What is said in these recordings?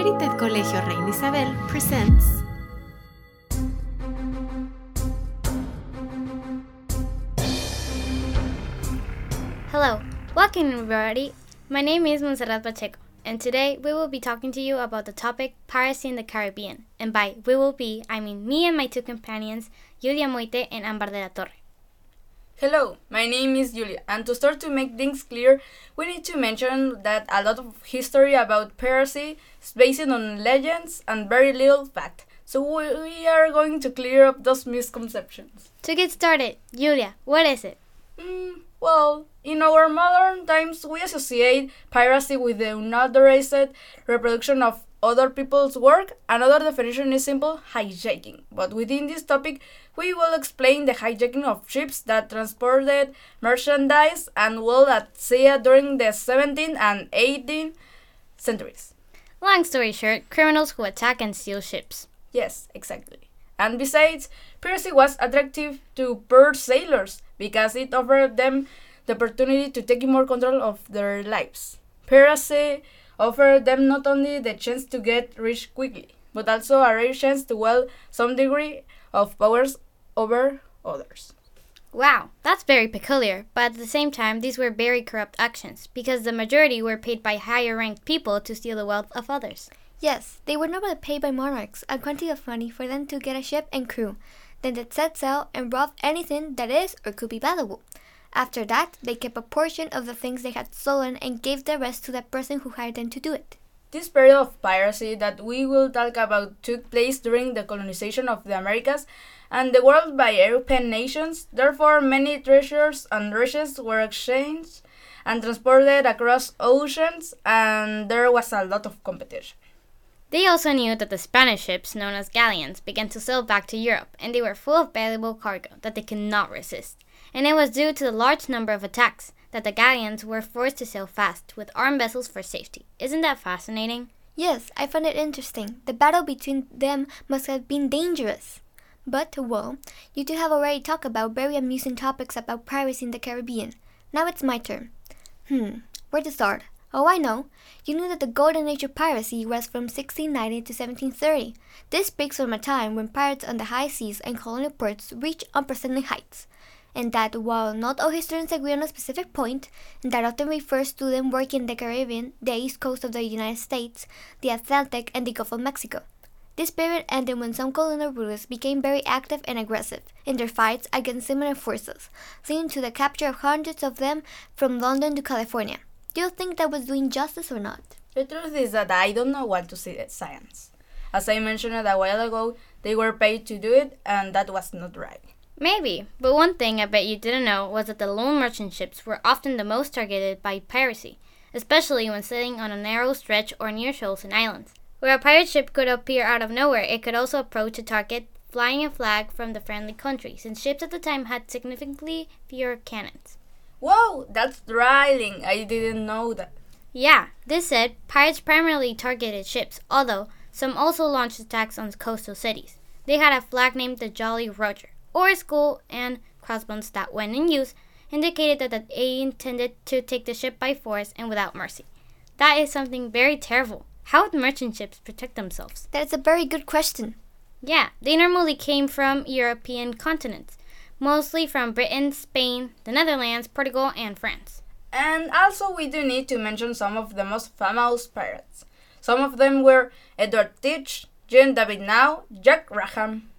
United Colegio Reina Isabel presents Hello, welcome everybody. My name is Monserrat Pacheco, and today we will be talking to you about the topic piracy in the Caribbean. And by we will be, I mean me and my two companions, Julia Moite and Ambar de la Torre. Hello, my name is Julia, and to start to make things clear, we need to mention that a lot of history about piracy is based on legends and very little fact. So we are going to clear up those misconceptions. To get started, Julia, what is it? Mm, well, in our modern times, we associate piracy with the unauthorized reproduction of other people's work. Another definition is simple hijacking. But within this topic, we will explain the hijacking of ships that transported merchandise and wool at sea during the 17th and 18th centuries. Long story short, criminals who attack and steal ships. Yes, exactly. And besides, piracy was attractive to poor sailors because it offered them the opportunity to take more control of their lives. Piracy offered them not only the chance to get rich quickly, but also a rare chance to wield some degree of powers over others. Wow, that's very peculiar, but at the same time, these were very corrupt actions because the majority were paid by higher ranked people to steal the wealth of others. Yes, they were normally paid by monarchs a quantity of money for them to get a ship and crew. Then they'd set sail and rob anything that is or could be valuable. After that, they kept a portion of the things they had stolen and gave the rest to the person who hired them to do it. This period of piracy that we will talk about took place during the colonization of the Americas and the world by European nations. Therefore, many treasures and riches were exchanged and transported across oceans, and there was a lot of competition. They also knew that the Spanish ships, known as galleons, began to sail back to Europe, and they were full of valuable cargo that they could not resist. And it was due to the large number of attacks that the galleons were forced to sail fast with armed vessels for safety. Isn't that fascinating? Yes, I find it interesting. The battle between them must have been dangerous. But, well, you two have already talked about very amusing topics about piracy in the Caribbean. Now it's my turn. Hmm, where to start? Oh, I know. You knew that the golden age of piracy was from 1690 to 1730. This speaks from a time when pirates on the high seas and colonial ports reached unprecedented heights. And that while not all historians agree on a specific point, and that often refers to them working in the Caribbean, the east coast of the United States, the Atlantic, and the Gulf of Mexico. This period ended when some colonial rulers became very active and aggressive in their fights against similar forces, leading to the capture of hundreds of them from London to California. Do you think that was doing justice or not? The truth is that I don't know what to say science. As I mentioned a while ago, they were paid to do it, and that was not right. Maybe, but one thing I bet you didn't know was that the lone merchant ships were often the most targeted by piracy, especially when sailing on a narrow stretch or near shoals and islands. Where a pirate ship could appear out of nowhere, it could also approach a target flying a flag from the friendly country, since ships at the time had significantly fewer cannons. Whoa, that's thrilling! I didn't know that. Yeah, this said, pirates primarily targeted ships, although some also launched attacks on coastal cities. They had a flag named the Jolly Roger, or skull and crossbones that, when in use, indicated that they intended to take the ship by force and without mercy. That is something very terrible. How would merchant ships protect themselves? That is a very good question. Yeah, they normally came from European continents mostly from Britain, Spain, the Netherlands, Portugal, and France. And also, we do need to mention some of the most famous pirates. Some of them were Edward Teach, Jean David Nau, Jack Rackham,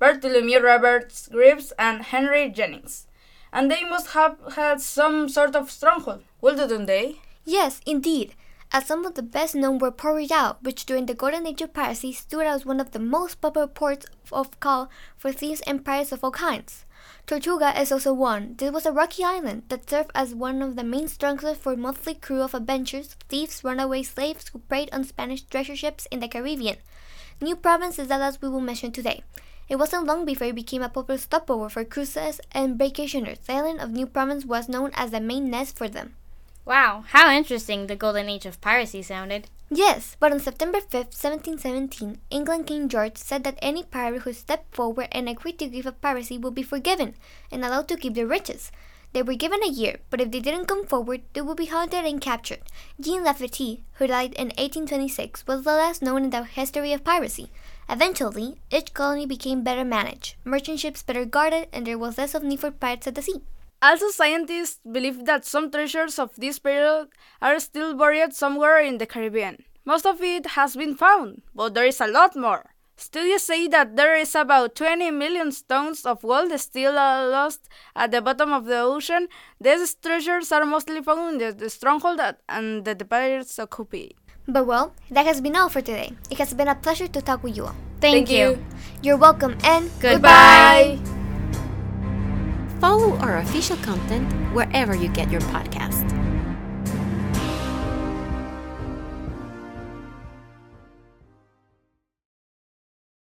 Bartholomew Roberts Greaves, and Henry Jennings. And they must have had some sort of stronghold, didn't they? Yes, indeed. As some of the best known were Port Royal, which during the Golden Age of piracy stood as one of the most popular ports of call for thieves and pirates of all kinds. Tortuga is also one. This was a rocky island that served as one of the main strongholds for motley crew of adventurers, thieves, runaway slaves who preyed on Spanish treasure ships in the Caribbean. New Providence is the last we will mention today. It wasn't long before it became a popular stopover for cruisers and vacationers. The island of New Providence was known as the main nest for them. Wow, how interesting the golden age of piracy sounded. Yes, but on September 5, 1717, England King George said that any pirate who stepped forward and agreed to give up piracy would be forgiven and allowed to keep their riches. They were given a year, but if they didn't come forward, they would be hunted and captured. Jean Lafitte, who died in 1826, was the last known in the history of piracy. Eventually, each colony became better managed, merchant ships better guarded, and there was less of need for pirates at the sea. Also, scientists believe that some treasures of this period are still buried somewhere in the Caribbean. Most of it has been found, but there is a lot more. Studies say that there is about 20 million stones of gold still lost at the bottom of the ocean. These treasures are mostly found in the stronghold and the pirates occupy. But well, that has been all for today. It has been a pleasure to talk with you all. Thank, you. You're welcome and Goodbye. Follow our official content wherever you get your podcast.